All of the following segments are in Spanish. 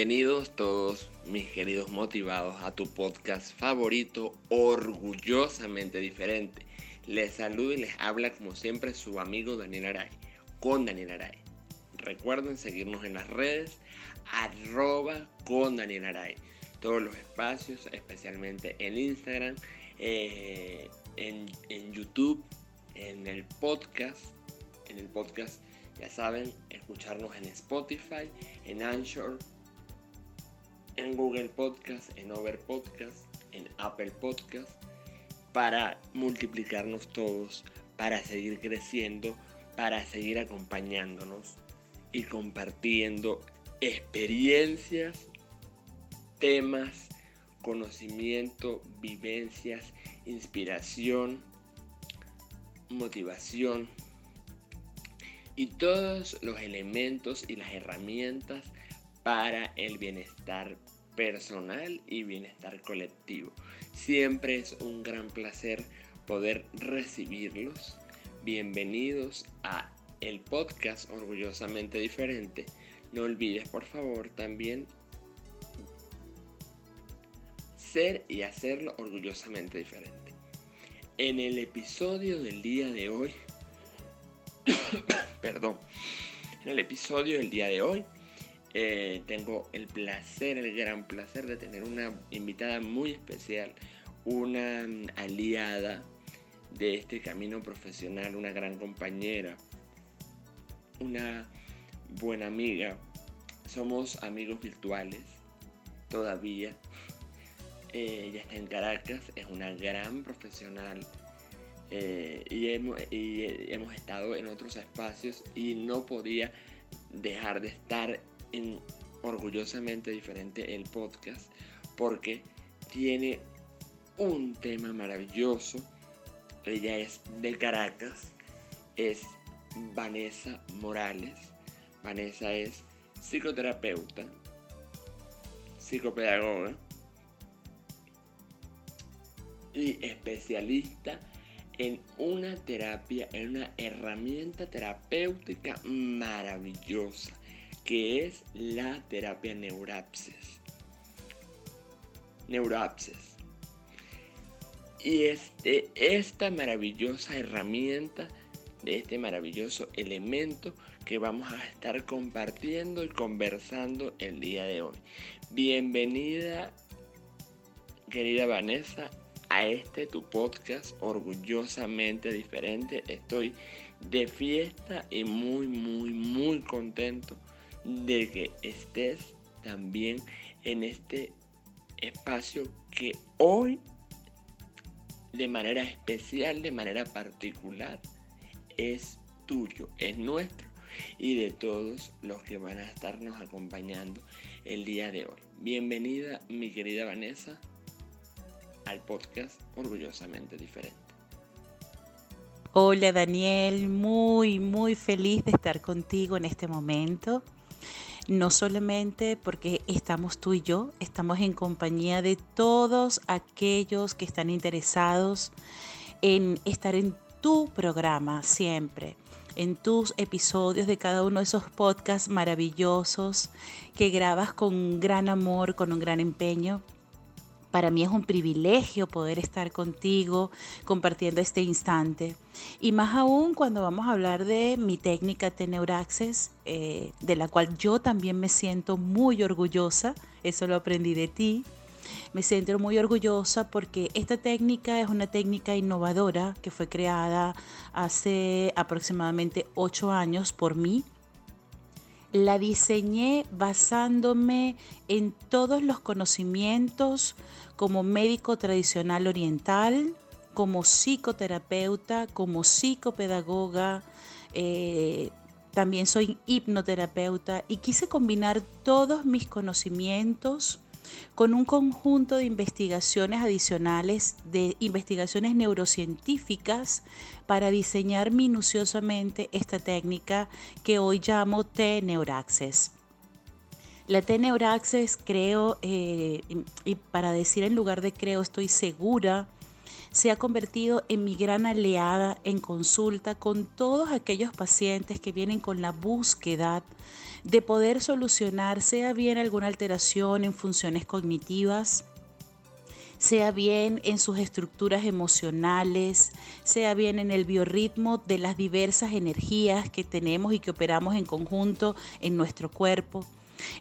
Bienvenidos todos mis queridos motivados a tu podcast favorito, orgullosamente diferente. Les saludo y les habla como siempre su amigo Daniel Aray, con Daniel Aray. Recuerden seguirnos en las redes, arroba con Daniel Aray. Todos los espacios, especialmente en Instagram, eh, en, en YouTube, en el podcast, en el podcast ya saben, escucharnos en Spotify, en Anchor, en Google Podcast, en Over Podcast, en Apple Podcast, para multiplicarnos todos, para seguir creciendo, para seguir acompañándonos y compartiendo experiencias, temas, conocimiento, vivencias, inspiración, motivación y todos los elementos y las herramientas para el bienestar personal y bienestar colectivo. Siempre es un gran placer poder recibirlos. Bienvenidos a el podcast Orgullosamente Diferente. No olvides por favor también ser y hacerlo orgullosamente diferente. En el episodio del día de hoy, perdón, en el episodio del día de hoy eh, tengo el placer, el gran placer de tener una invitada muy especial, una mm, aliada de este camino profesional, una gran compañera, una buena amiga. Somos amigos virtuales todavía. Eh, ella está en Caracas, es una gran profesional. Eh, y, hemos, y hemos estado en otros espacios y no podía dejar de estar en Orgullosamente Diferente el podcast porque tiene un tema maravilloso. Ella es de Caracas, es Vanessa Morales. Vanessa es psicoterapeuta, psicopedagoga y especialista en una terapia, en una herramienta terapéutica maravillosa que es la terapia neurapsis. Neurapsis. Y este, esta maravillosa herramienta, de este maravilloso elemento que vamos a estar compartiendo y conversando el día de hoy. Bienvenida, querida Vanessa, a este tu podcast orgullosamente diferente. Estoy de fiesta y muy, muy, muy contento de que estés también en este espacio que hoy de manera especial, de manera particular, es tuyo, es nuestro y de todos los que van a estarnos acompañando el día de hoy. Bienvenida mi querida Vanessa al podcast Orgullosamente Diferente. Hola Daniel, muy, muy feliz de estar contigo en este momento no solamente porque estamos tú y yo, estamos en compañía de todos aquellos que están interesados en estar en tu programa siempre, en tus episodios de cada uno de esos podcasts maravillosos que grabas con gran amor, con un gran empeño para mí es un privilegio poder estar contigo compartiendo este instante. Y más aún cuando vamos a hablar de mi técnica Teneuraxes, eh, de la cual yo también me siento muy orgullosa. Eso lo aprendí de ti. Me siento muy orgullosa porque esta técnica es una técnica innovadora que fue creada hace aproximadamente ocho años por mí la diseñé basándome en todos los conocimientos como médico tradicional oriental, como psicoterapeuta, como psicopedagoga, eh, también soy hipnoterapeuta y quise combinar todos mis conocimientos con un conjunto de investigaciones adicionales, de investigaciones neurocientíficas, para diseñar minuciosamente esta técnica que hoy llamo T-Neuraxis. La T-Neuraxis creo, eh, y para decir en lugar de creo, estoy segura, se ha convertido en mi gran aliada en consulta con todos aquellos pacientes que vienen con la búsqueda de poder solucionar, sea bien alguna alteración en funciones cognitivas, sea bien en sus estructuras emocionales, sea bien en el biorritmo de las diversas energías que tenemos y que operamos en conjunto en nuestro cuerpo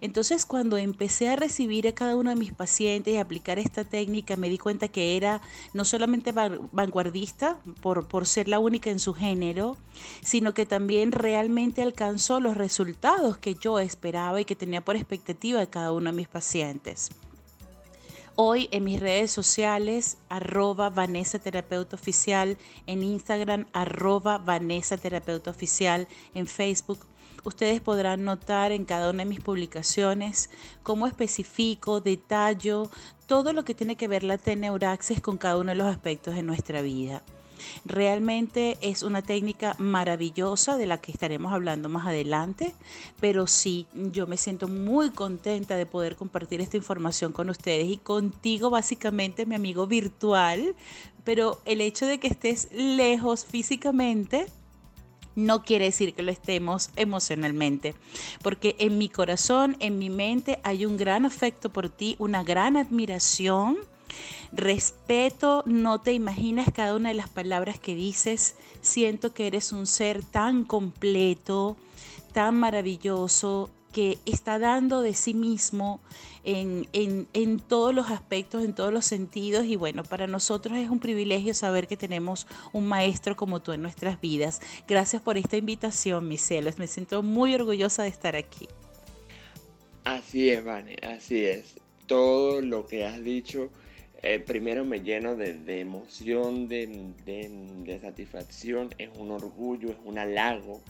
entonces cuando empecé a recibir a cada uno de mis pacientes y aplicar esta técnica, me di cuenta que era no solamente vanguardista por, ser la única en su género, sino que también realmente alcanzó los resultados que yo esperaba y que tenía por expectativa de cada uno de mis pacientes. Hoy en mis redes sociales, arroba Vanessa Terapeuta Oficial, en Instagram, arroba Vanessa Terapeuta Oficial, en Facebook, Ustedes podrán notar en cada una de mis publicaciones cómo especifico, detallo todo lo que tiene que ver la T-Neuraxis con cada uno de los aspectos de nuestra vida. Realmente es una técnica maravillosa de la que estaremos hablando más adelante, pero sí, yo me siento muy contenta de poder compartir esta información con ustedes y contigo básicamente, mi amigo virtual, pero el hecho de que estés lejos físicamente no quiere decir que lo estemos emocionalmente, porque en mi corazón, en mi mente hay un gran afecto por ti, una gran admiración, respeto, no te imaginas cada una de las palabras que dices, siento que eres un ser tan completo, tan maravilloso, que está dando de sí mismo en, en, todos los aspectos, en todos los sentidos. Y bueno, para nosotros es un privilegio saber que tenemos un maestro como tú en nuestras vidas. Gracias por esta invitación, mis celos. Me siento muy orgullosa de estar aquí. Así es, Vane, así es. Todo lo que has dicho, eh, primero me lleno de, emoción, de, de satisfacción, es un orgullo, es un halago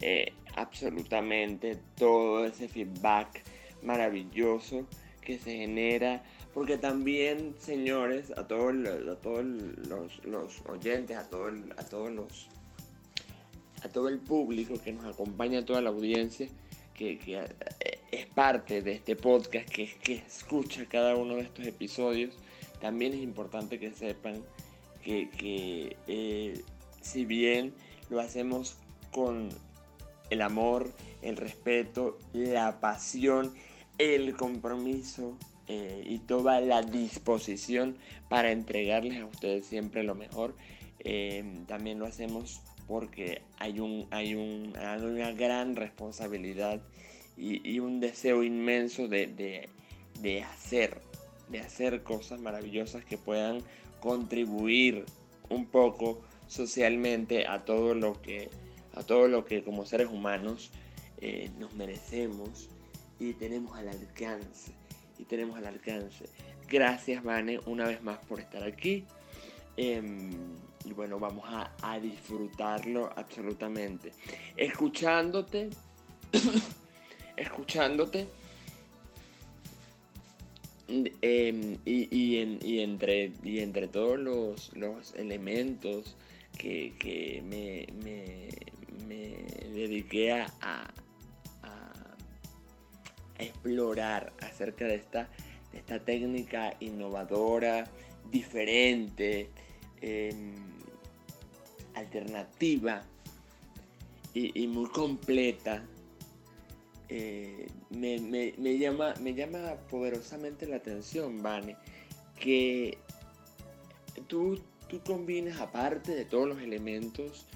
eh, absolutamente todo ese feedback maravilloso que se genera. Porque también, señores, a todos, a todos los, oyentes, a, todo a todos los a todo el público que nos acompaña, a toda la audiencia que, eh, es parte de este podcast, que, que escucha cada uno de estos episodios, también es importante que sepan que, eh, si bien lo hacemos con el amor, el respeto, la pasión, el compromiso eh, y toda la disposición para entregarles a ustedes siempre lo mejor. Em, también lo hacemos porque hay, un, hay, una gran responsabilidad y, un deseo inmenso de, de, hacer, de hacer cosas maravillosas que puedan contribuir un poco socialmente a todo lo que a todo lo que como seres humanos eh, nos merecemos y tenemos al alcance. Y tenemos al alcance. Gracias, Vane, una vez más por estar aquí. Em, y bueno, vamos a, disfrutarlo absolutamente. Escuchándote, escuchándote. Em, y, entre, y entre todos los, elementos que, me, me dediqué a, explorar acerca de esta, técnica innovadora, diferente, em, alternativa y, muy completa. Eh, me, llama, me llama poderosamente la atención, Vane, que tú, tú combinas, aparte de todos los elementos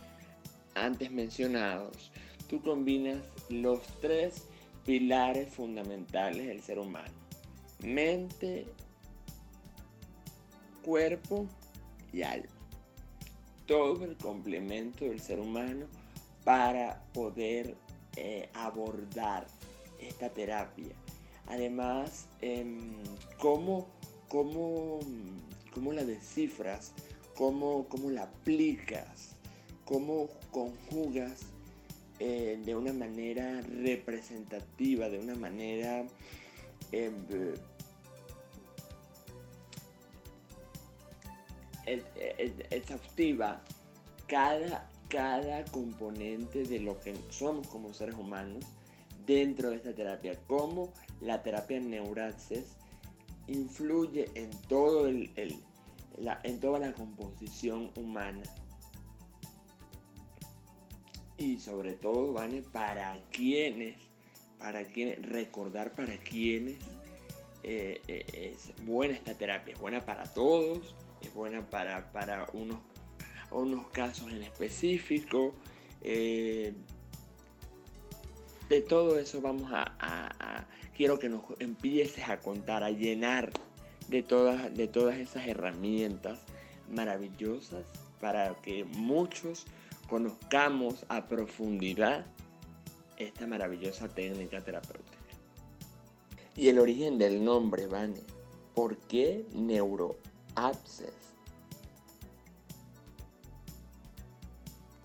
antes mencionados, tú combinas los tres pilares fundamentales del ser humano. Mente, cuerpo y alma. Todo el complemento del ser humano para poder eh, abordar esta terapia. Además, em, ¿cómo, cómo, cómo, la descifras? ¿Cómo, ¿Cómo la aplicas? Cómo conjugas eh, de una manera representativa, de una manera em, exhaustiva cada, cada componente de lo que somos como seres humanos dentro de esta terapia, cómo la terapia Neuraxis influye en, toda la composición humana. Y sobre todo, ¿vale? Para quienes, para quienes, recordar para quienes eh, eh, es buena esta terapia, es buena para todos, es buena para, para unos, unos casos en específico. Eh, de todo eso vamos a, quiero que nos empieces a contar, a llenar de todas, de todas esas herramientas maravillosas para que muchos conozcamos a profundidad esta maravillosa técnica terapéutica. Y el origen del nombre, Vane. ¿Por qué neuroabscess?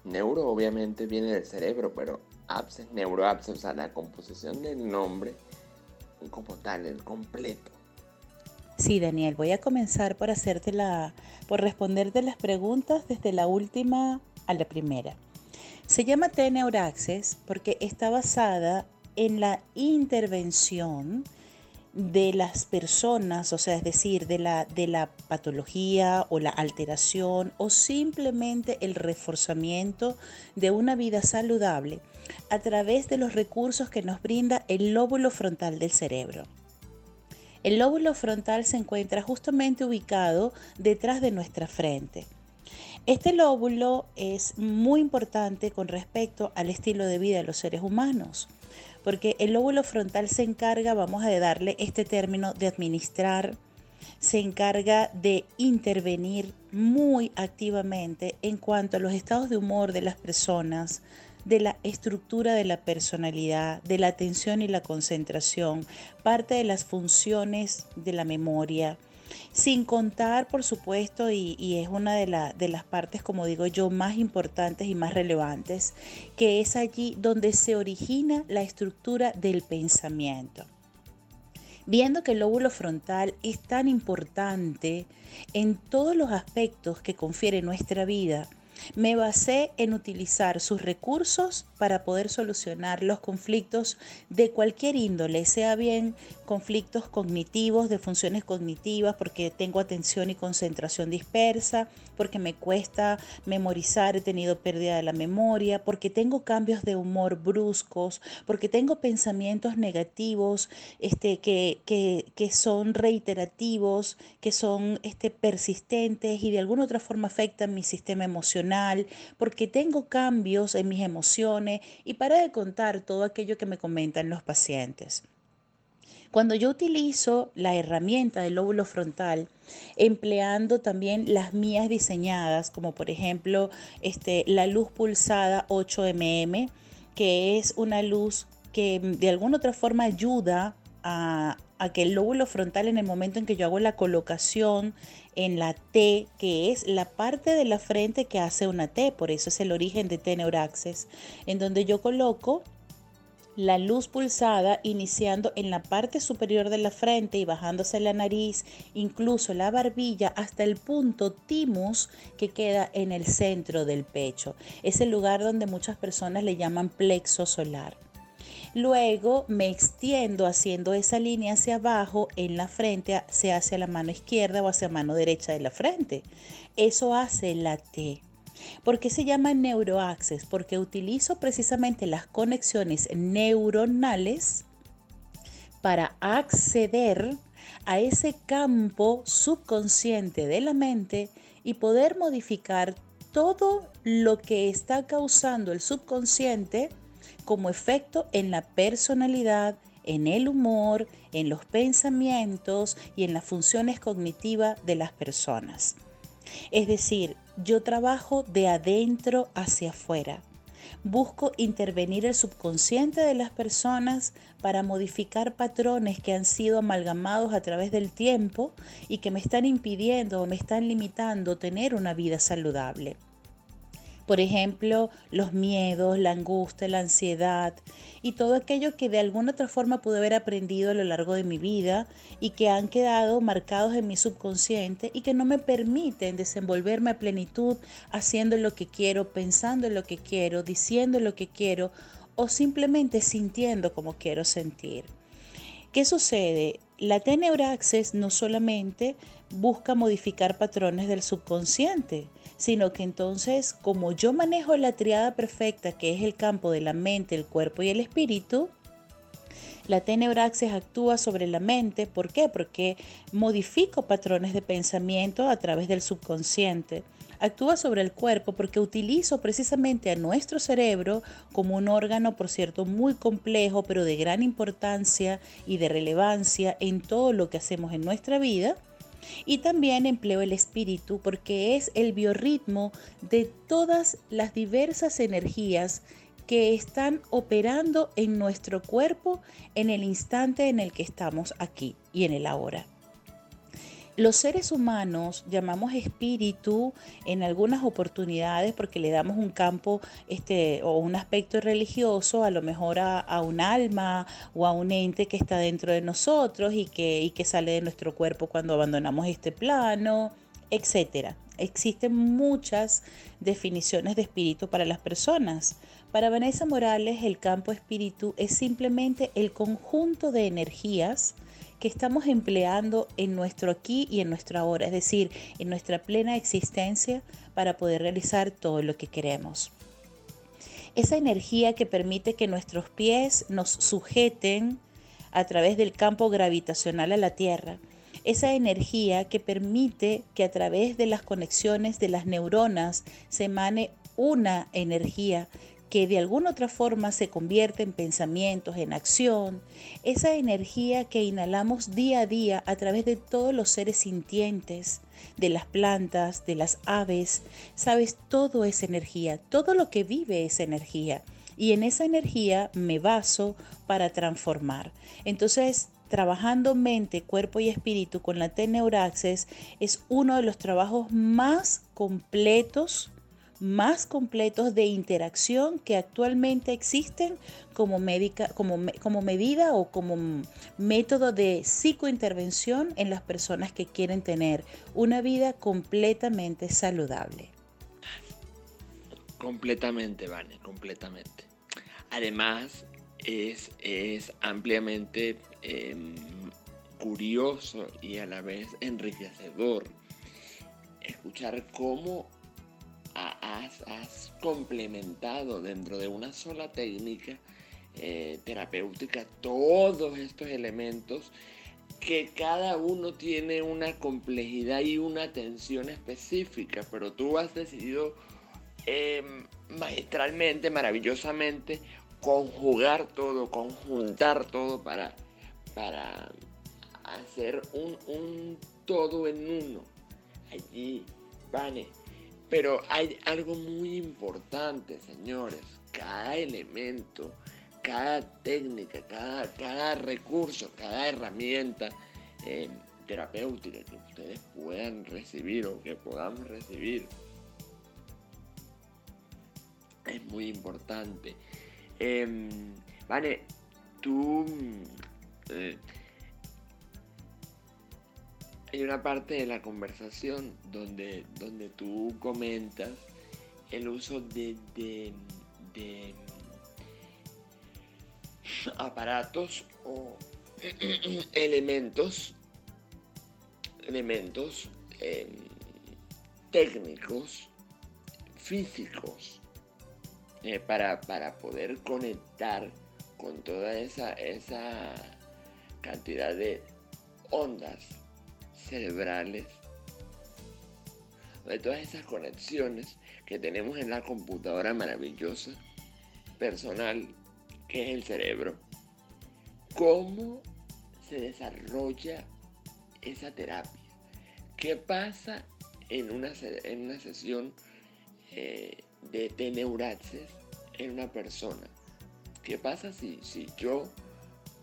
Neuro obviamente viene del cerebro, pero abscess, neuroabscess, o sea, la composición del nombre como tal, el completo. Sí, Daniel, voy a comenzar por hacerte la, por responderte las preguntas desde la última a la primera. Se llama T-Neuraxis porque está basada en la intervención de las personas, o sea, es decir, de la, de la patología o la alteración o simplemente el reforzamiento de una vida saludable a través de los recursos que nos brinda el lóbulo frontal del cerebro. El lóbulo frontal se encuentra justamente ubicado detrás de nuestra frente. Este lóbulo es muy importante con respecto al estilo de vida de los seres humanos porque el lóbulo frontal se encarga, vamos a darle este término, de administrar, se encarga de intervenir muy activamente en cuanto a los estados de humor de las personas, de la estructura de la personalidad, de la atención y la concentración, parte de las funciones de la memoria, sin contar, por supuesto, y, es una de, de las partes, como digo yo, más importantes y más relevantes, que es allí donde se origina la estructura del pensamiento. Viendo que el lóbulo frontal es tan importante en todos los aspectos que confiere nuestra vida, me basé en utilizar sus recursos para poder solucionar los conflictos de cualquier índole, sea bien conflictos cognitivos, de funciones cognitivas, porque tengo atención y concentración dispersa, porque me cuesta memorizar, he tenido pérdida de la memoria, porque tengo cambios de humor bruscos, porque tengo pensamientos negativos este, que, que, son reiterativos, que son este, persistentes y de alguna otra forma afectan mi sistema emocional, porque tengo cambios en mis emociones y para de contar todo aquello que me comentan los pacientes. Cuando yo utilizo la herramienta del lóbulo frontal, empleando también las mías diseñadas, como por ejemplo este, la luz pulsada 8mm, que es una luz que de alguna otra forma ayuda a, a, que el lóbulo frontal en el momento en que yo hago la colocación en la T, que es la parte de la frente que hace una T, por eso es el origen de T-Neuraxis, en donde yo coloco la luz pulsada iniciando en la parte superior de la frente y bajándose la nariz, incluso la barbilla, hasta el punto timus que queda en el centro del pecho. Es el lugar donde muchas personas le llaman plexo solar. Luego me extiendo haciendo esa línea hacia abajo en la frente, sea hacia la mano izquierda o hacia la mano derecha de la frente. Eso hace la T. ¿Por qué se llama neuroaccess? Porque utilizo precisamente las conexiones neuronales para acceder a ese campo subconsciente de la mente y poder modificar todo lo que está causando el subconsciente como efecto en la personalidad, en el humor, en los pensamientos y en las funciones cognitivas de las personas. Es decir, yo trabajo de adentro hacia afuera. Busco intervenir el subconsciente de las personas para modificar patrones que han sido amalgamados a través del tiempo y que me están impidiendo o me están limitando tener una vida saludable. Por ejemplo, los miedos, la angustia, la ansiedad y todo aquello que de alguna otra forma pude haber aprendido a lo largo de mi vida y que han quedado marcados en mi subconsciente y que no me permiten desenvolverme a plenitud haciendo lo que quiero, pensando en lo que quiero, diciendo lo que quiero o simplemente sintiendo como quiero sentir. ¿Qué sucede? La Teneuraxis no solamente busca modificar patrones del subconsciente, sino que entonces como yo manejo la triada perfecta, que es el campo de la mente, el cuerpo y el espíritu, la tenebraxis actúa sobre la mente. ¿Por qué? Porque modifico patrones de pensamiento a través del subconsciente. Actúa sobre el cuerpo porque utilizo precisamente a nuestro cerebro como un órgano, por cierto, muy complejo, pero de gran importancia y de relevancia en todo lo que hacemos en nuestra vida y también empleo el espíritu porque es el biorritmo de todas las diversas energías que están operando en nuestro cuerpo en el instante en el que estamos aquí y en el ahora. Los seres humanos llamamos espíritu en algunas oportunidades porque le damos un campo este, o un aspecto religioso, a lo mejor a, un alma o a un ente que está dentro de nosotros y que, y que sale de nuestro cuerpo cuando abandonamos este plano, etc. Existen muchas definiciones de espíritu para las personas. Para Vanessa Morales, el campo espíritu es simplemente el conjunto de energías que estamos empleando en nuestro aquí y en nuestro ahora, es decir, en nuestra plena existencia para poder realizar todo lo que queremos. Esa energía que permite que nuestros pies nos sujeten a través del campo gravitacional a la Tierra. Esa energía que permite que a través de las conexiones de las neuronas se emane una energía que de alguna otra forma se convierte en pensamientos, en acción, esa energía que inhalamos día a día a través de todos los seres sintientes, de las plantas, de las aves, sabes, todo es energía, todo lo que vive es energía. Y en esa energía me baso para transformar. Entonces, trabajando mente, cuerpo y espíritu con la T-Neuraxis es uno de los trabajos más completos más completos de interacción que actualmente existen como, médica, como, como medida o como método de psicointervención en las personas que quieren tener una vida completamente saludable. Completamente, Vane, completamente. Además, es, es ampliamente em, curioso y a la vez enriquecedor escuchar cómo has, complementado dentro de una sola técnica eh, terapéutica todos estos elementos que cada uno tiene una complejidad y una atención específica, pero tú has decidido em, maestralmente, maravillosamente, conjugar todo, conjuntar todo para, para hacer un, todo en uno. Allí, Vane, pero hay algo muy importante, señores. Cada elemento, cada técnica, cada, cada recurso, cada herramienta eh, terapéutica que ustedes puedan recibir o que podamos recibir es muy importante. Eh, vale, tú eh, hay una parte de la conversación donde, donde tú comentas el uso de, aparatos o elementos, elementos em, técnicos, físicos, eh, para, para, poder conectar con toda esa, esa cantidad de ondas cerebrales, de todas esas conexiones que tenemos en la computadora maravillosa, personal, que es el cerebro. ¿Cómo se desarrolla esa terapia? ¿Qué pasa en una, en una sesión eh, de, de en una persona? ¿Qué pasa si, si yo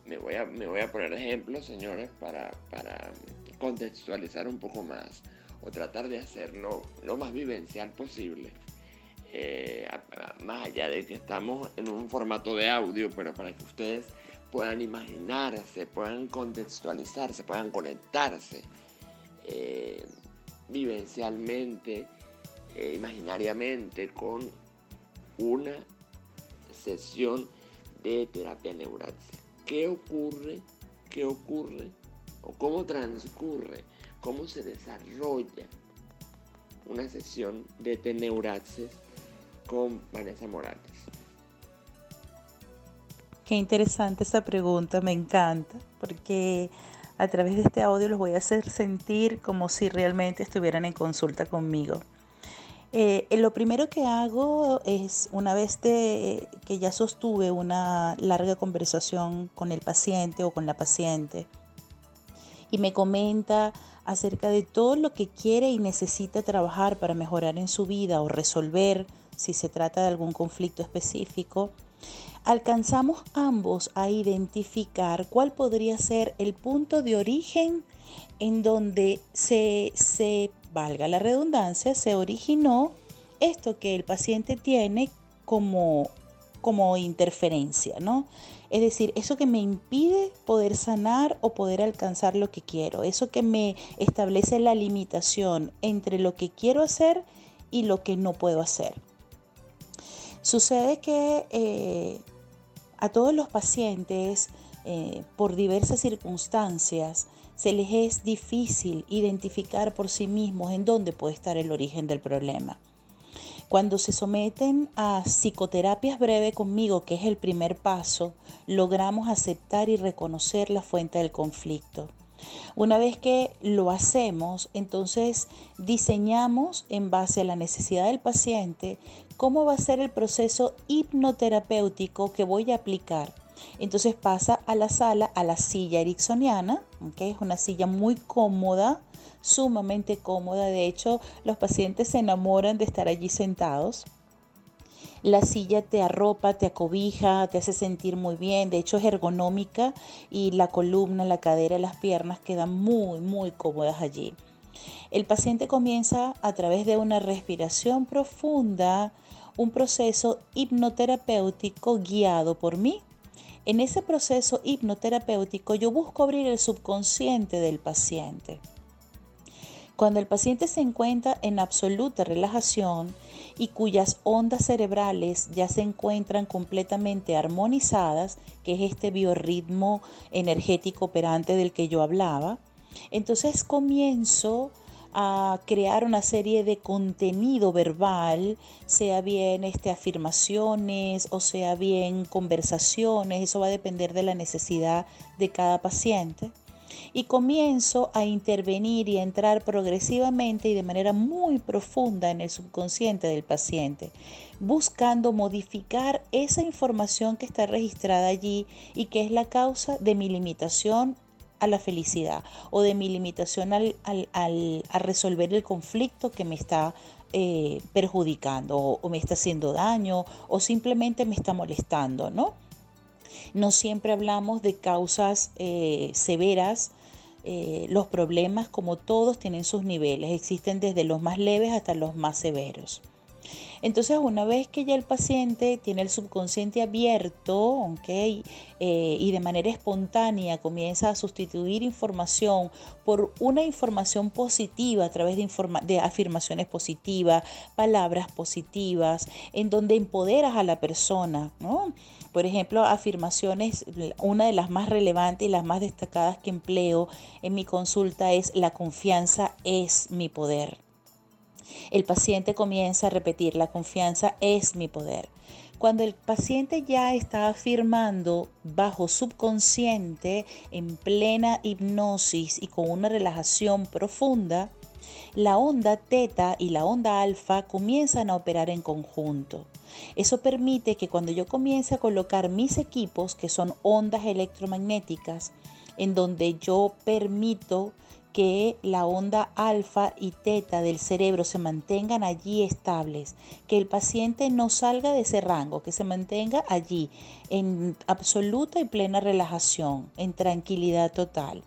me voy, a, me voy a poner ejemplos, señores, para, para contextualizar un poco más o tratar de hacerlo lo más vivencial posible. eh, más allá de que estamos en un formato de audio, pero para que ustedes puedan imaginarse, puedan contextualizarse, puedan conectarse eh, vivencialmente, eh, imaginariamente con una sesión de terapia neural. ¿Qué ocurre? ¿Qué ocurre? ¿O cómo transcurre? ¿Cómo se desarrolla una sesión de Teneuraxis con Vanessa Morales? Qué interesante esa pregunta, me encanta, porque a través de este audio los voy a hacer sentir como si realmente estuvieran en consulta conmigo. Eh, lo primero que hago es, una vez que ya sostuve una larga conversación con el paciente o con la paciente y me comenta acerca de todo lo que quiere y necesita trabajar para mejorar en su vida o resolver si se trata de algún conflicto específico, alcanzamos ambos a identificar cuál podría ser el punto de origen en donde se, se valga la redundancia, se originó esto que el paciente tiene como, como interferencia, ¿no? Es decir, eso que me impide poder sanar o poder alcanzar lo que quiero, eso que me establece la limitación entre lo que quiero hacer y lo que no puedo hacer. Sucede que eh, a todos los pacientes, eh, por diversas circunstancias, se les es difícil identificar por sí mismos en dónde puede estar el origen del problema. Cuando se someten a psicoterapias breve conmigo, que es el primer paso, logramos aceptar y reconocer la fuente del conflicto. Una vez que lo hacemos, entonces diseñamos en base a la necesidad del paciente cómo va a ser el proceso hipnoterapéutico que voy a aplicar entonces pasa a la sala, a la silla ericksoniana, que es una silla muy cómoda, sumamente cómoda. De hecho, los pacientes se enamoran de estar allí sentados. La silla te arropa, te acobija, te hace sentir muy bien. De hecho, es ergonómica y la columna, la cadera, las piernas quedan muy, muy cómodas allí. El paciente comienza a través de una respiración profunda, un proceso hipnoterapéutico guiado por mí en ese proceso hipnoterapéutico yo busco abrir el subconsciente del paciente. Cuando el paciente se encuentra en absoluta relajación y cuyas ondas cerebrales ya se encuentran completamente armonizadas, que es este biorritmo energético operante del que yo hablaba, entonces comienzo a crear una serie de contenido verbal, sea bien este, afirmaciones o sea bien conversaciones, eso va a depender de la necesidad de cada paciente. Y comienzo a intervenir y a entrar progresivamente y de manera muy profunda en el subconsciente del paciente, buscando modificar esa información que está registrada allí y que es la causa de mi limitación a la felicidad o de mi limitación al, a resolver el conflicto que me está eh, perjudicando o, me está haciendo daño o simplemente me está molestando, ¿no? No siempre hablamos de causas eh, severas. Eh, los problemas, como todos, tienen sus niveles. Existen desde los más leves hasta los más severos. Entonces, una vez que ya el paciente tiene el subconsciente abierto, eh, y de manera espontánea comienza a sustituir información por una información positiva a través de, de afirmaciones positivas, palabras positivas, en donde empoderas a la persona, ¿no? Por ejemplo, afirmaciones, una de las más relevantes y las más destacadas que empleo en mi consulta es la confianza es mi poder. El paciente comienza a repetir, la confianza es mi poder. Cuando el paciente ya está afirmando bajo subconsciente, en plena hipnosis y con una relajación profunda, la onda teta y la onda alfa comienzan a operar en conjunto. Eso permite que cuando yo comience a colocar mis equipos, que son ondas electromagnéticas, en donde yo permito que la onda alfa y teta del cerebro se mantengan allí estables, que el paciente no salga de ese rango, que se mantenga allí en absoluta y plena relajación, en tranquilidad total.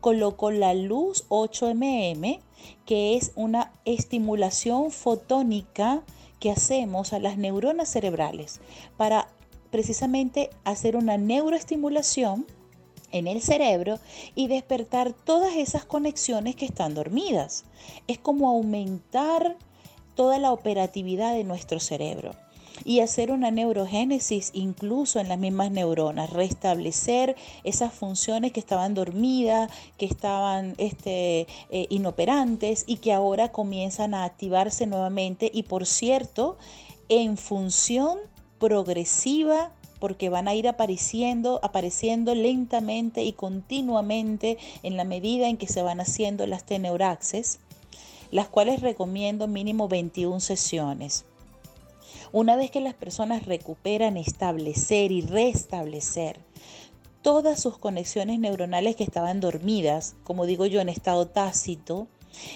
Coloco la luz 8mm, que es una estimulación fotónica que hacemos a las neuronas cerebrales para precisamente hacer una neuroestimulación en el cerebro y despertar todas esas conexiones que están dormidas. Es como aumentar toda la operatividad de nuestro cerebro y hacer una neurogénesis incluso en las mismas neuronas, restablecer esas funciones que estaban dormidas, que estaban este, eh, inoperantes y que ahora comienzan a activarse nuevamente y por cierto, en función progresiva porque van a ir apareciendo, apareciendo lentamente y continuamente en la medida en que se van haciendo las teneuraxes, las cuales recomiendo mínimo 21 sesiones. Una vez que las personas recuperan establecer y restablecer todas sus conexiones neuronales que estaban dormidas, como digo yo, en estado tácito,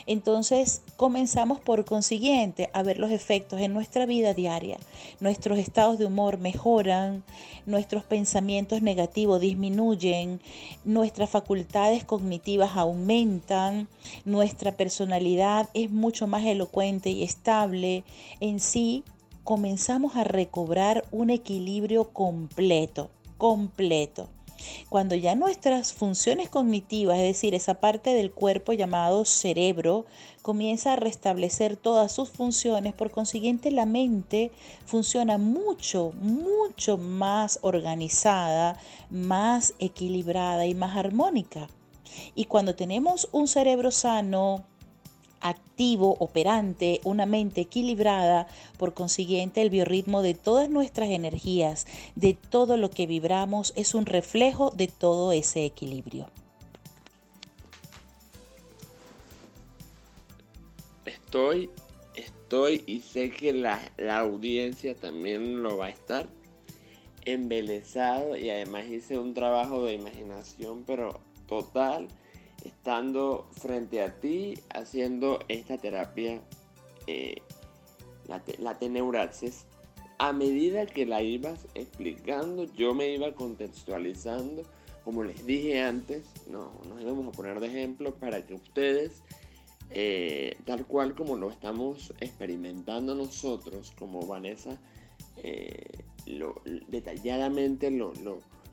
entonces comenzamos por consiguiente a ver los efectos en nuestra vida diaria. Nuestros estados de humor mejoran, nuestros pensamientos negativos disminuyen, nuestras facultades cognitivas aumentan, nuestra personalidad es mucho más elocuente y estable. En sí, comenzamos a recobrar un equilibrio completo, completo. Cuando ya nuestras funciones cognitivas, es decir, esa parte del cuerpo llamado cerebro, comienza a restablecer todas sus funciones, por consiguiente la mente funciona mucho, mucho más organizada, más equilibrada y más armónica. Y cuando tenemos un cerebro sano, activo, operante, una mente equilibrada, por consiguiente el biorritmo de todas nuestras energías, de todo lo que vibramos, es un reflejo de todo ese equilibrio. Estoy, estoy y sé que la, la audiencia también lo va a estar embelesado y además hice un trabajo de imaginación pero total estando frente a ti haciendo esta terapia, eh, la, la teneuraxis, a medida que la ibas explicando, yo me iba contextualizando. Como les dije antes, no, nos íbamos a poner de ejemplo para que ustedes, eh, tal cual como lo estamos experimentando nosotros, como Vanessa eh, lo, detalladamente lo,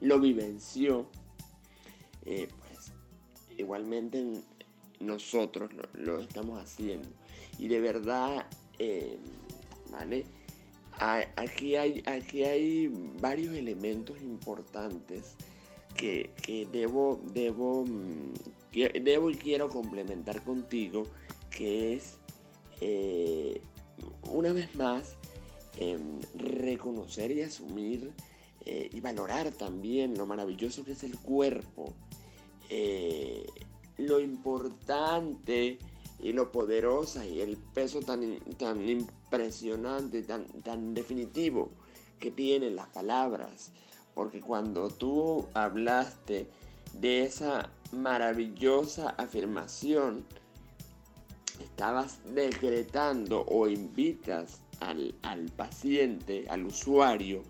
lo vivenció, igualmente nosotros lo, estamos haciendo. Y de verdad, eh, ¿vale? Aquí hay, aquí hay varios elementos importantes que, debo, debo, mm, debo y quiero complementar contigo, que es, eh, una vez más, em, reconocer y asumir eh, y valorar también lo maravilloso que es el cuerpo eh, lo importante y lo poderosa y el peso tan, tan impresionante, tan, tan definitivo que tienen las palabras. Porque cuando tú hablaste de esa maravillosa afirmación, estabas decretando o invitas al, al, paciente, al usuario,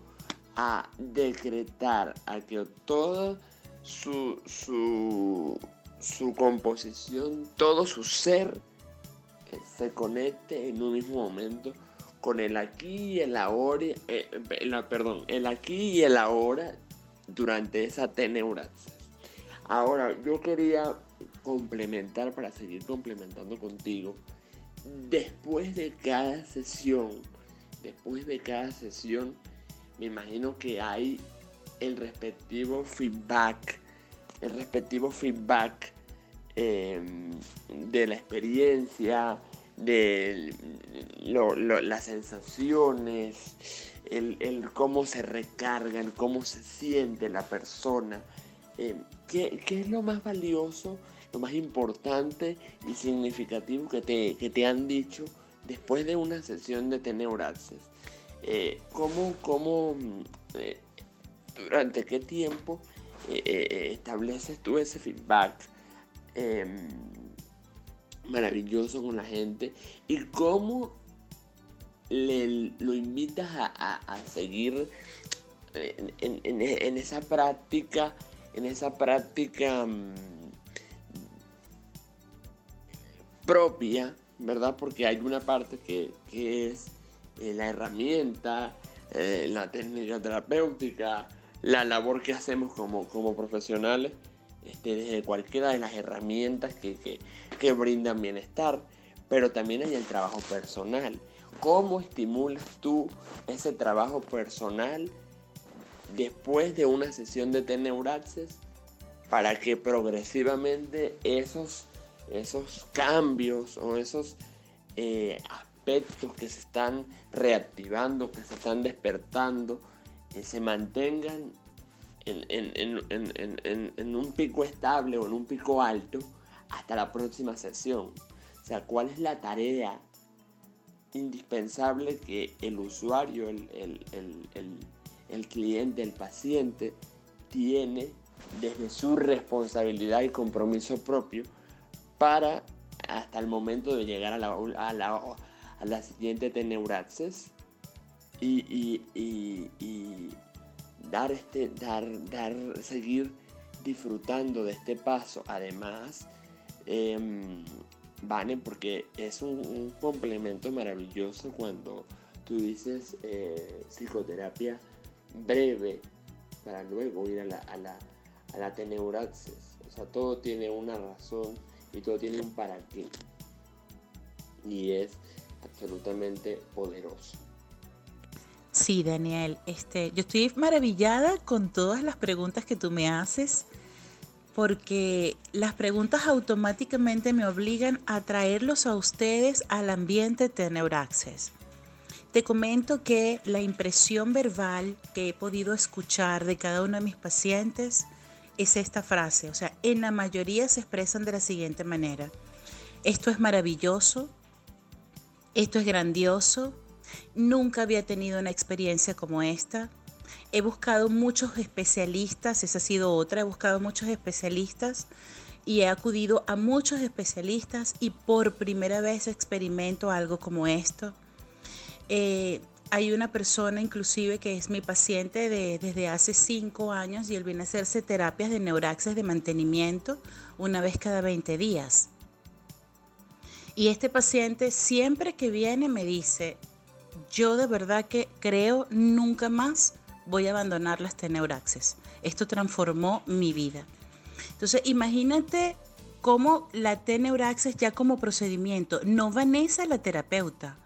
a decretar a que todo su, su, composición, todo su ser se conecte en un mismo momento con el aquí y el ahora, eh, perdón, el aquí y el ahora durante esa teneuraxis. Ahora, yo quería complementar para seguir complementando contigo. Después de cada sesión, después de cada sesión, me imagino que hay el respectivo feedback, el respectivo feedback em, de la experiencia, de las sensaciones, el, cómo se recarga, el cómo se siente la persona. Em, ¿qué, es lo más valioso, lo más importante y significativo que te, que te han dicho después de una sesión de teneuraxis? Eh, ¿Cómo, cómo eh, durante qué tiempo eh, eh, eh, estableces tú ese feedback em, maravilloso con la gente y cómo lo invitas a, seguir en, esa práctica, en esa práctica mm, propia, ¿verdad? Porque hay una parte que, es eh, la herramienta, la técnica terapéutica, la labor que hacemos como, como profesionales, este, desde cualquiera de las herramientas que, que, que brindan bienestar, pero también hay el trabajo personal. ¿Cómo estimulas tú ese trabajo personal después de una sesión de Teneuraxes para que progresivamente esos, esos cambios o esos eh, aspectos que se están reactivando, que se están despertando, eh, se mantengan en, un pico estable o en un pico alto hasta la próxima sesión. O sea, ¿cuál es la tarea indispensable que el usuario, el, el cliente, el paciente, tiene desde su responsabilidad y compromiso propio para hasta el momento de llegar a la, a la, a la siguiente teneuraxis y, dar este, dar, dar, seguir disfrutando de este paso. Además, eh, Vane, porque es un, complemento maravilloso cuando tú dices eh, psicoterapia breve para luego ir a la, a la, a la teneuraxis. O sea, todo tiene una razón y todo tiene un para qué. Y es absolutamente poderoso. Sí, Daniel, este, yo estoy maravillada con todas las preguntas que tú me haces, porque las preguntas automáticamente me obligan a traerlos a ustedes al ambiente Teneuraxis. Te comento que la impresión verbal que he podido escuchar de cada uno de mis pacientes es esta frase, o sea, en la mayoría se expresan de la siguiente manera. Esto es maravilloso, esto es grandioso, nunca había tenido una experiencia como esta. He buscado muchos especialistas, esa ha sido otra, he buscado muchos especialistas y he acudido a muchos especialistas y por primera vez experimento algo como esto. Eh, hay una persona inclusive que es mi paciente desde hace cinco años y él viene a hacerse terapias de neuraxis de mantenimiento una vez cada 20 días. Y este paciente siempre que viene me dice, yo de verdad que creo nunca más voy a abandonar las teneuraxis. Esto transformó mi vida. Entonces imagínate cómo la teneuraxis ya como procedimiento, no Vanessa la terapeuta,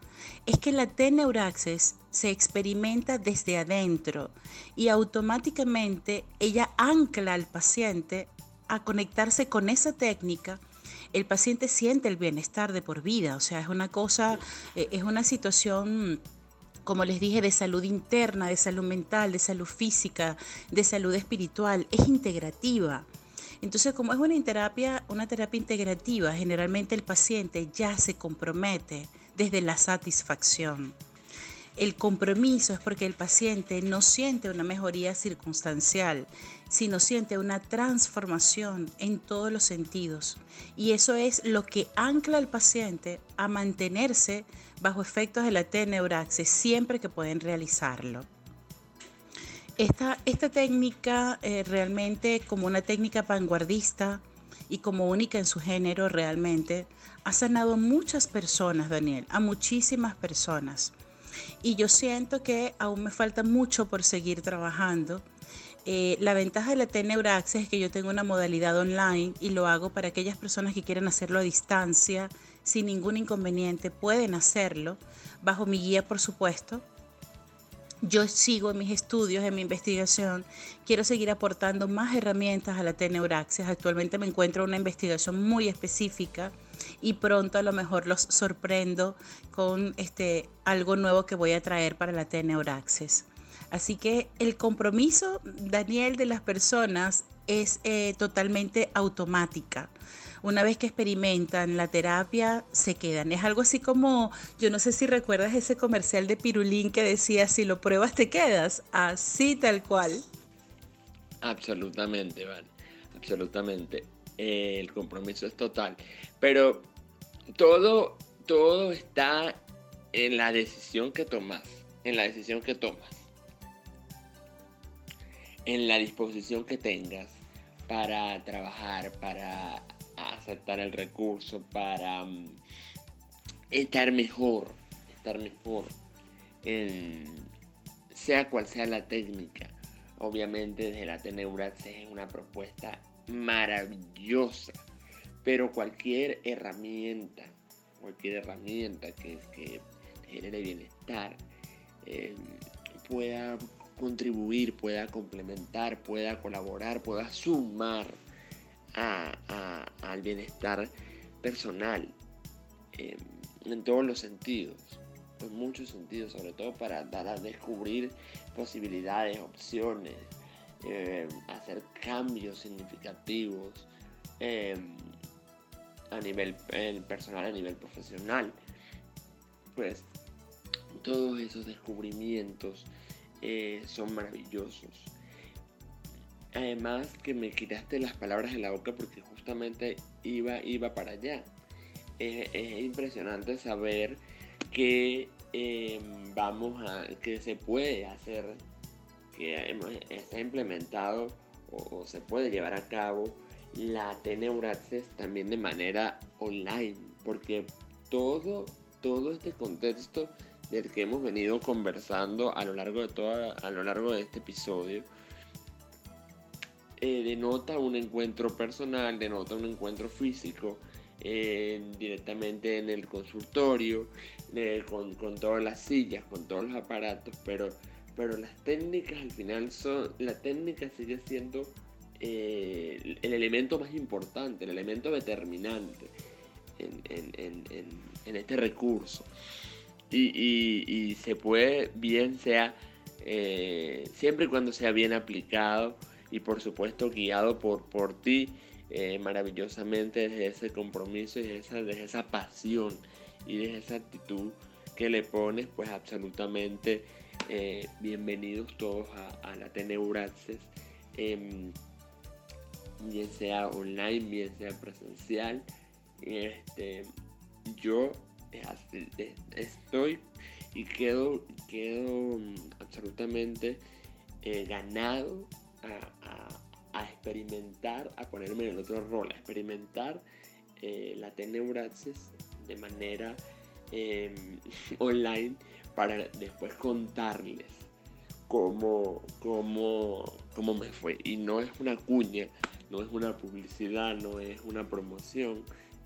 es que la T-neuraxis se experimenta desde adentro y automáticamente ella ancla al paciente a conectarse con esa técnica. El paciente siente el bienestar de por vida, o sea, es una cosa, eh, es una situación como les dije, de salud interna, de salud mental, de salud física, de salud espiritual, es integrativa. Entonces, como es una terapia, una terapia integrativa, generalmente el paciente ya se compromete desde la satisfacción. El compromiso es porque el paciente no siente una mejoría circunstancial, sino siente una transformación en todos los sentidos. Y eso es lo que ancla al paciente a mantenerse bajo efectos de la T-neuraxis siempre que pueden realizarlo. Esta, esta técnica eh, realmente como una técnica vanguardista y como única en su género realmente ha sanado a muchas personas, Daniel, a muchísimas personas. Y yo siento que aún me falta mucho por seguir trabajando. Eh, la ventaja de la Teneuraxis es que yo tengo una modalidad online y lo hago para aquellas personas que quieren hacerlo a distancia, sin ningún inconveniente, pueden hacerlo, bajo mi guía, por supuesto, yo sigo en mis estudios, en mi investigación, quiero seguir aportando más herramientas a la Teneuraxis. Actualmente me encuentro en una investigación muy específica y pronto a lo mejor los sorprendo con este, algo nuevo que voy a traer para la Teneuraxis. Así que el compromiso, Daniel, de las personas es eh, totalmente automática una vez que experimentan la terapia, se quedan. Es algo así como, yo no sé si recuerdas ese comercial de Pirulín que decía, si lo pruebas te quedas, así tal cual. Absolutamente, vale, absolutamente. Eh, el compromiso es total. Pero todo, todo está en la decisión que tomas, en la decisión que tomas, en la disposición que tengas para trabajar, para aceptar el recurso, para mm, estar mejor, estar mejor. sea cual sea la técnica. Obviamente desde la Teneuraxis es una propuesta maravillosa, pero cualquier herramienta, cualquier herramienta que, que genere bienestar, eh, pueda contribuir, pueda complementar, pueda colaborar, pueda sumar al bienestar personal eh, en todos los sentidos, en muchos sentidos, sobre todo para dar a descubrir posibilidades, opciones, eh, hacer cambios significativos eh, a nivel personal, a nivel profesional. Pues todos esos descubrimientos son maravillosos. Además que me quitaste las palabras en la boca porque justamente iba, iba para allá. Es, impresionante saber que em, vamos a, que se puede hacer, que está implementado o, se puede llevar a cabo la Teneuraxis también de manera online, porque todo, todo este contexto del que hemos venido conversando a lo largo de toda, a lo largo de este episodio, eh, denota un encuentro personal, denota un encuentro físico, eh, directamente en el consultorio, eh, con, todas las sillas, con todos los aparatos, pero, pero las técnicas al final son, la técnica sigue siendo el elemento más importante, el elemento determinante en, este recurso. Y, se puede, bien sea, siempre y cuando sea bien aplicado, y por supuesto guiado por, por ti eh, maravillosamente desde ese compromiso y desde esa, pasión y desde esa actitud que le pones, pues absolutamente eh, bienvenidos todos a, la Teneuraxis, em, bien sea online, bien sea presencial. Este, yo eh, estoy y quedo, quedo mm, absolutamente ganado a, experimentar, a ponerme en el otro rol, a experimentar eh, la Teneuraxis de manera em, online para después contarles cómo, cómo, cómo me fue. Y no es una cuña, no es una publicidad, no es una promoción,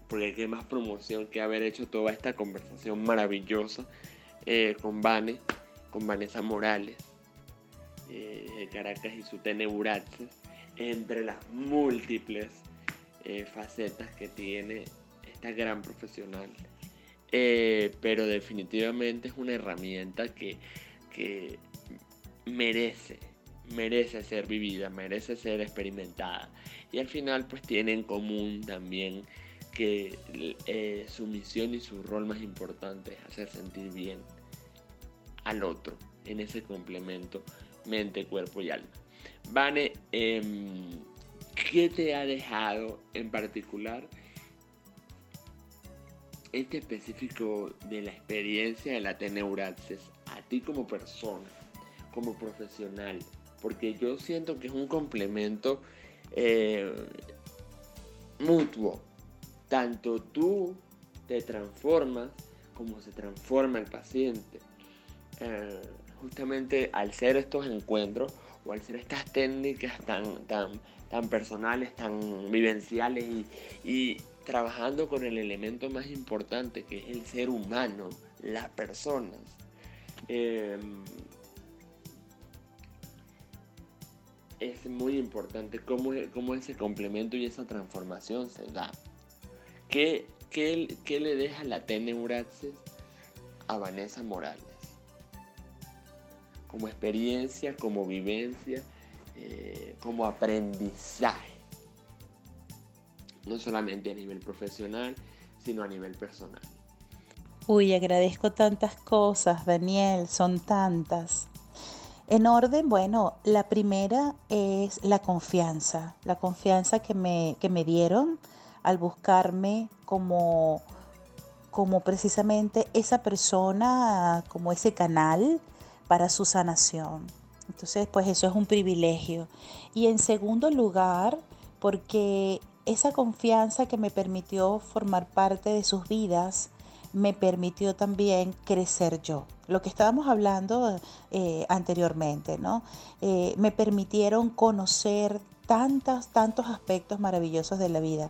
porque qué más promoción que haber hecho toda esta conversación maravillosa eh, con Vane, con Vanessa Morales eh, Caracas y su Teneuraxis entre las múltiples eh, facetas que tiene esta gran profesional. Eh, pero definitivamente es una herramienta que, que merece, merece ser vivida, merece ser experimentada. Y al final pues tiene en común también que su misión y su rol más importante es hacer sentir bien al otro en ese complemento mente, cuerpo y alma. Vane, em, ¿qué te ha dejado en particular este específico de la experiencia de la Teneuraxis a ti como persona, como profesional? Porque yo siento que es un complemento eh, mutuo. Tanto tú te transformas como se transforma el paciente. Eh, justamente al ser estos encuentros o estas técnicas tan, tan, tan personales, tan vivenciales y, trabajando con el elemento más importante que es el ser humano, las personas. Em, es muy importante cómo, cómo, ese complemento y esa transformación se da. ¿Qué, qué, le deja la Teneuraxis a Vanessa Morales? Como experiencia, como vivencia, eh, como aprendizaje. No solamente a nivel profesional, sino a nivel personal. Uy, agradezco tantas cosas, Daniel, son tantas. En orden, bueno, la primera es la confianza, la confianza que me, que me dieron al buscarme como, como precisamente esa persona, como ese canal para su sanación. Entonces, pues eso es un privilegio. Y en segundo lugar, porque esa confianza que me permitió formar parte de sus vidas me permitió también crecer yo. Lo que estábamos hablando eh, anteriormente, ¿no? Eh, me permitieron conocer tantos, tantos aspectos maravillosos de la vida.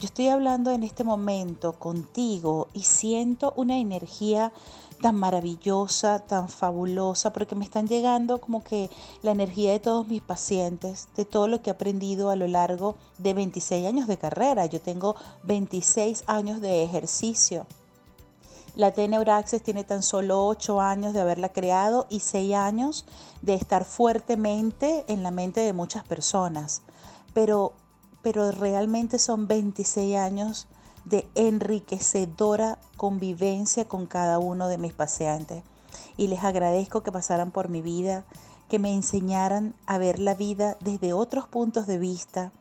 Yo estoy hablando en este momento contigo y siento una energía tan maravillosa, tan fabulosa, porque me están llegando como que la energía de todos mis pacientes, de todo lo que he aprendido a lo largo de 26 años de carrera. Yo tengo 26 años de ejercicio. La T-Neuraxis tiene tan solo 8 años de haberla creado y 6 años de estar fuertemente en la mente de muchas personas. Pero, pero realmente son 26 años de enriquecedora convivencia con cada uno de mis pacientes. Y les agradezco que pasaran por mi vida, que me enseñaran a ver la vida desde otros puntos de vista,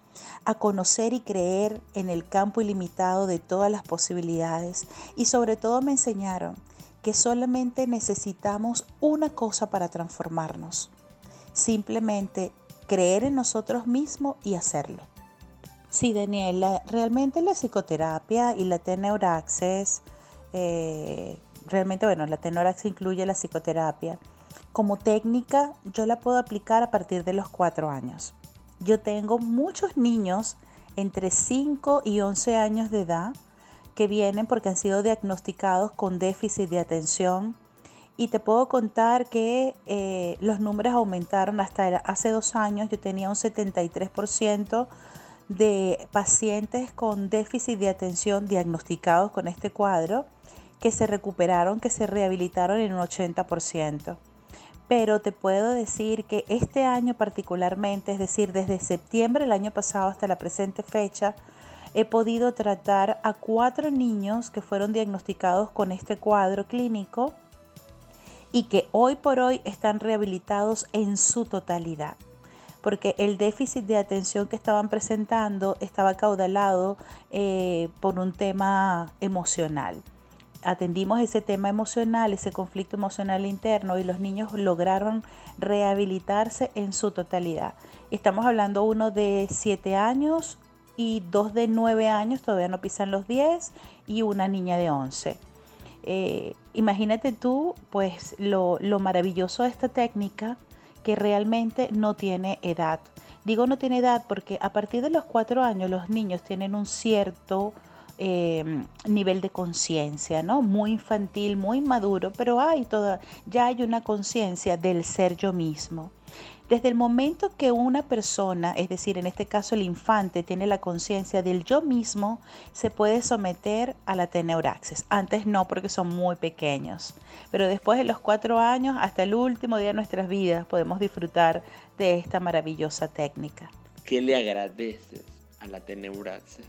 a conocer y creer en el campo ilimitado de todas las posibilidades y sobre todo me enseñaron que solamente necesitamos una cosa para transformarnos, simplemente creer en nosotros mismos y hacerlo. Sí, Daniela, realmente la psicoterapia y la T-Neuraxis, eh, realmente, bueno, la T-Neuraxis incluye la psicoterapia. Como técnica, yo la puedo aplicar a partir de los cuatro años. Yo tengo muchos niños entre 5 y 11 años de edad que vienen porque han sido diagnosticados con déficit de atención. Y te puedo contar que eh, los números aumentaron hasta hace dos años. Yo tenía un 73% de pacientes con déficit de atención diagnosticados con este cuadro que se recuperaron, que se rehabilitaron en un 80%. Pero te puedo decir que este año particularmente, es decir, desde septiembre del año pasado hasta la presente fecha, he podido tratar a cuatro niños que fueron diagnosticados con este cuadro clínico y que hoy por hoy están rehabilitados en su totalidad porque el déficit de atención que estaban presentando estaba caudalado eh, por un tema emocional. Atendimos ese tema emocional, ese conflicto emocional interno y los niños lograron rehabilitarse en su totalidad. Estamos hablando uno de 7 años y dos de 9 años, todavía no pisan los 10, y una niña de 11. Eh, imagínate tú, pues, lo, lo maravilloso de esta técnica que realmente no tiene edad. Digo no tiene edad porque a partir de los cuatro años los niños tienen un cierto em, nivel de conciencia, ¿no? Muy infantil, muy maduro, pero hay toda, ya hay una conciencia del ser yo mismo. Desde el momento que una persona, es decir, en este caso el infante, tiene la conciencia del yo mismo, se puede someter a la teneuraxis. Antes no, porque son muy pequeños. Pero después de los cuatro años, hasta el último día de nuestras vidas, podemos disfrutar de esta maravillosa técnica. ¿Qué le agradeces a la teneuraxis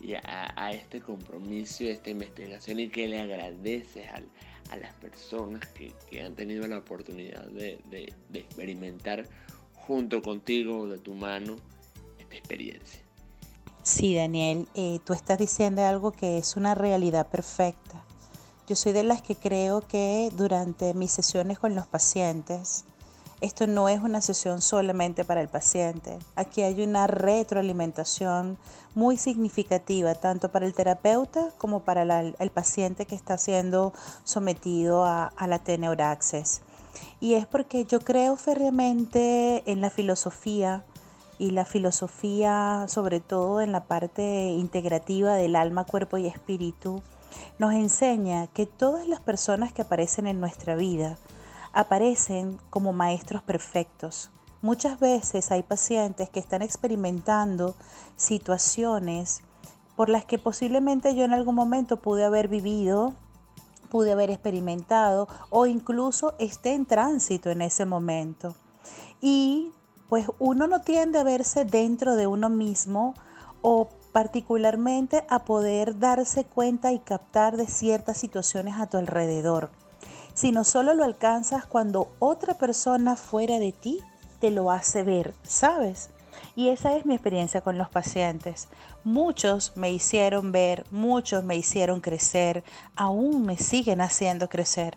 y a, este compromiso esta investigación? ¿Y qué le agradeces al a las personas que, han tenido la oportunidad de, experimentar junto contigo, de tu mano, esta experiencia. Sí, Daniel, eh, tú estás diciendo algo que es una realidad perfecta. Yo soy de las que creo que durante mis sesiones con los pacientes, esto no es una sesión solamente para el paciente. Aquí hay una retroalimentación muy significativa, tanto para el terapeuta como para el paciente que está siendo sometido a, la T-Neuraxis. Y es porque yo creo férreamente en la filosofía y la filosofía, sobre todo en la parte integrativa del alma, cuerpo y espíritu, nos enseña que todas las personas que aparecen en nuestra vida, aparecen como maestros perfectos. Muchas veces hay pacientes que están experimentando situaciones por las que posiblemente yo en algún momento pude haber vivido, pude haber experimentado o incluso esté en tránsito en ese momento. Y pues uno no tiende a verse dentro de uno mismo o particularmente a poder darse cuenta y captar de ciertas situaciones a tu alrededor sino solo lo alcanzas cuando otra persona fuera de ti te lo hace ver, ¿sabes? Y esa es mi experiencia con los pacientes. Muchos me hicieron ver, muchos me hicieron crecer, aún me siguen haciendo crecer.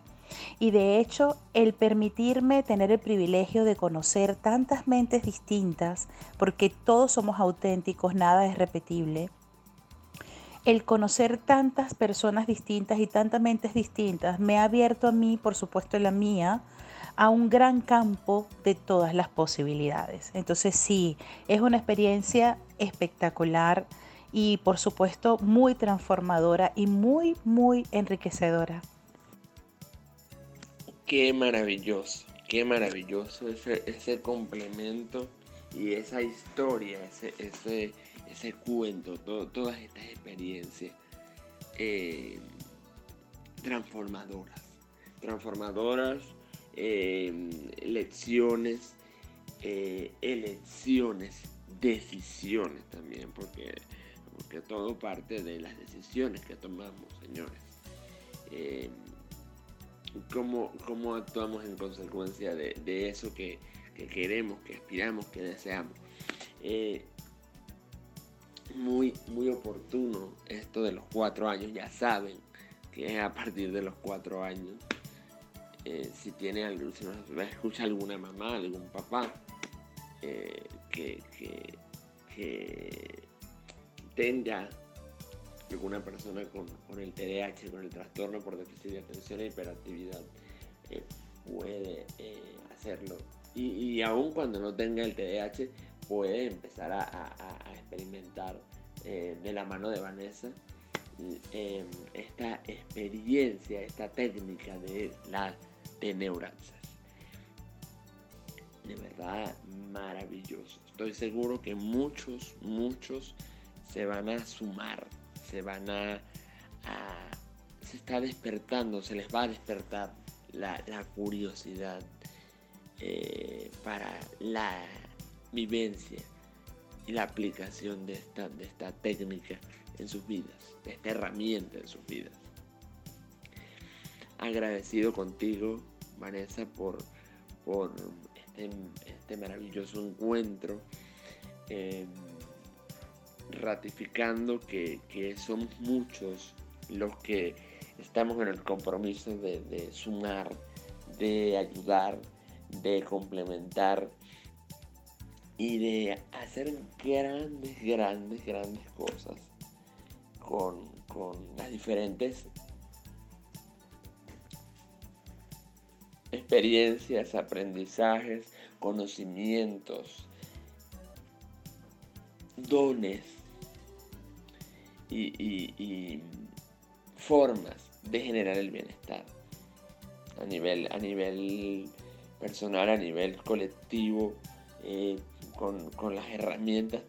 Y de hecho, el permitirme tener el privilegio de conocer tantas mentes distintas, porque todos somos auténticos, nada es repetible, el conocer tantas personas distintas y tantas mentes distintas me ha abierto a mí, por supuesto la mía, a un gran campo de todas las posibilidades. Entonces sí, es una experiencia espectacular y por supuesto muy transformadora y muy, muy enriquecedora. Qué maravilloso, qué maravilloso ese, ese complemento y esa historia, ese, ese, ese cuento, todas estas experiencias eh, transformadoras, transformadoras, eh, lecciones, eh, elecciones, decisiones también, porque, porque todo parte de las decisiones que tomamos, señores. Cómo, cómo, actuamos en consecuencia de, eso que, queremos, que aspiramos, que deseamos muy, muy oportuno esto de los cuatro años. Ya saben que a partir de los cuatro años. Eh, si tiene algún, escucha alguna mamá, algún papá eh, que, que, tenga alguna persona con, el TDAH, con el trastorno por déficit de atención e hiperactividad, eh, puede hacerlo. Y, y aun cuando no tenga el TDAH, puede empezar a, experimentar eh, de la mano de Vanessa em, esta experiencia, esta técnica de la teneuranzas. De verdad maravilloso. Estoy seguro que muchos, muchos se van a sumar, se van a, se está despertando, se les va a despertar la, curiosidad eh, para la vivencia y la aplicación de esta, de esta técnica en sus vidas, de esta herramienta en sus vidas. Agradecido contigo, Vanessa, por, por este, este maravilloso encuentro, em, ratificando que, somos muchos los que estamos en el compromiso de sumar, de ayudar, de complementar y de hacer grandes, grandes, grandes cosas con, las diferentes experiencias, aprendizajes, conocimientos, dones y, formas de generar el bienestar a nivel, a nivel personal, a nivel colectivo, eh, con, las herramientas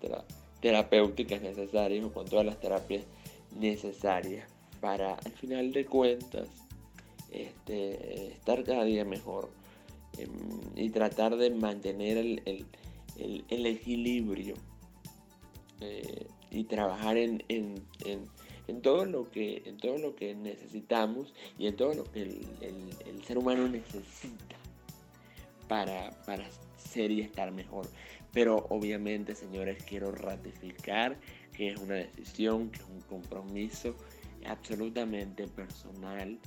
terapéuticas necesarias o con todas las terapias necesarias para al final de cuentas este, estar cada día mejor em, y tratar de mantener el, equilibrio eh, y trabajar en, todo lo que, en todo lo que necesitamos y en todo lo que el, ser humano necesita para, ser y estar mejor. Pero obviamente, señores, quiero ratificar que es una decisión, que es un compromiso absolutamente personal,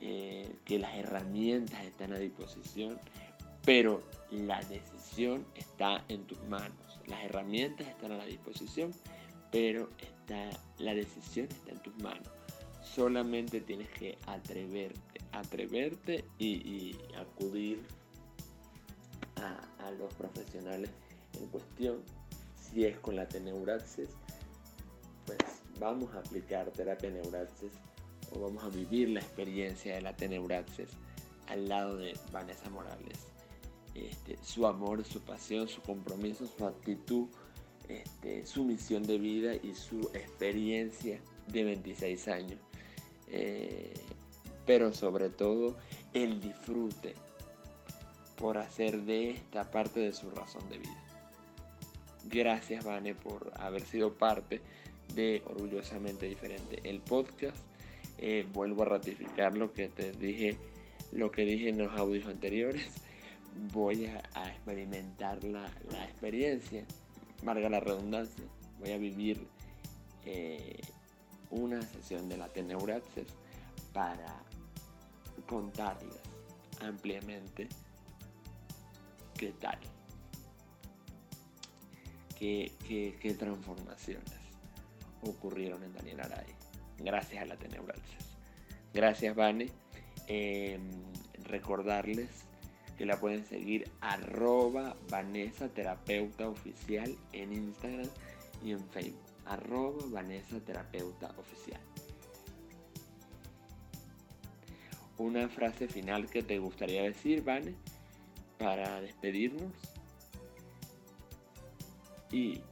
eh, que las herramientas están a disposición, pero la decisión está en tus manos. Las herramientas están a la disposición, pero está, la decisión está en tus manos. Solamente tienes que atreverte, atreverte y, acudir a, a los profesionales en cuestión, si es con la teneuraxis, pues vamos a aplicar terapia neuraxis o vamos a vivir la experiencia de la teneuraxis al lado de Vanessa Morales. Este, su amor, su pasión, su compromiso, su actitud, este, su misión de vida y su experiencia de 26 años. Eh, pero sobre todo el disfrute por hacer de esta parte de su razón de vida. Gracias, Vane, por haber sido parte de Orgullosamente Diferente, el podcast. Eh, vuelvo a ratificar lo que te dije, lo que dije en los audios anteriores. Voy a, experimentar la, experiencia, marga la redundancia. Voy a vivir eh, una sesión de la Teneuraxis para contarles ampliamente qué tal qué, transformaciones. ocurrieron en Daniel Aray, gracias a la Teneuraxis. Gracias, Vane. Em, recordarles que la pueden seguir arroba Vanessa Oficial en Instagram y en Facebook. Arroba Vanessa Oficial. Una frase final que te gustaría decir, Vane, para despedirnos. Y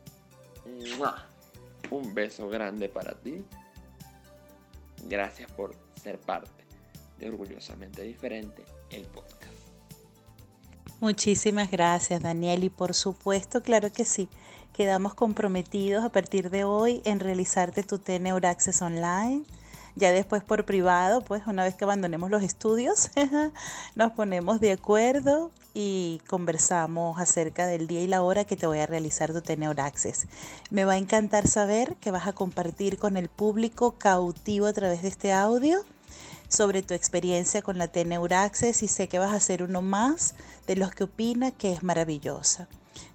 un beso grande para ti. Gracias por ser parte de Orgullosamente Diferente, el podcast. Muchísimas gracias, Daniel. Y por supuesto, claro que sí. Quedamos comprometidos a partir de hoy en realizarte tu TNEUR Access Online. Ya después por privado, pues una vez que abandonemos los estudios, nos ponemos de acuerdo y conversamos acerca del día y la hora que te voy a realizar tu Teneur Access. Me va a encantar saber que vas a compartir con el público cautivo a través de este audio sobre tu experiencia con la Teneur Access y sé que vas a ser uno más de los que opina que es maravillosa.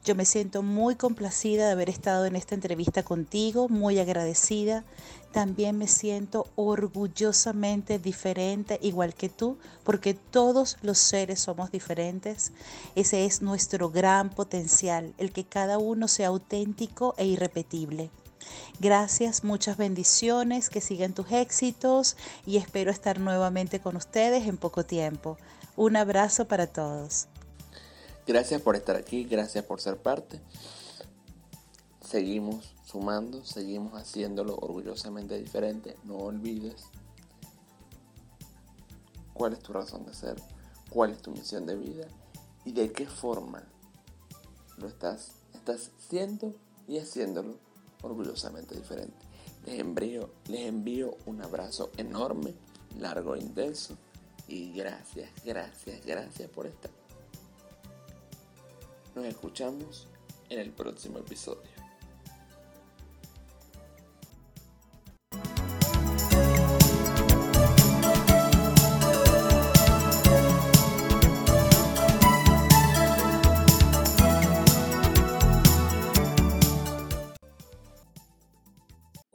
Yo me siento muy complacida de haber estado en esta entrevista contigo, muy agradecida. También me siento orgullosamente diferente, igual que tú, porque todos los seres somos diferentes. Ese es nuestro gran potencial, el que cada uno sea auténtico e irrepetible. Gracias, muchas bendiciones, que sigan tus éxitos y espero estar nuevamente con ustedes en poco tiempo. Un abrazo para todos. Gracias por estar aquí, gracias por ser parte. Seguimos sumando, seguimos haciéndolo orgullosamente diferente. No olvides cuál es tu razón de ser, cuál es tu misión de vida y de qué forma lo estás, estás siendo y haciéndolo orgullosamente diferente. Les envío, les envío un abrazo enorme, largo e intenso y gracias, gracias, gracias por estar. Nos escuchamos en el próximo episodio.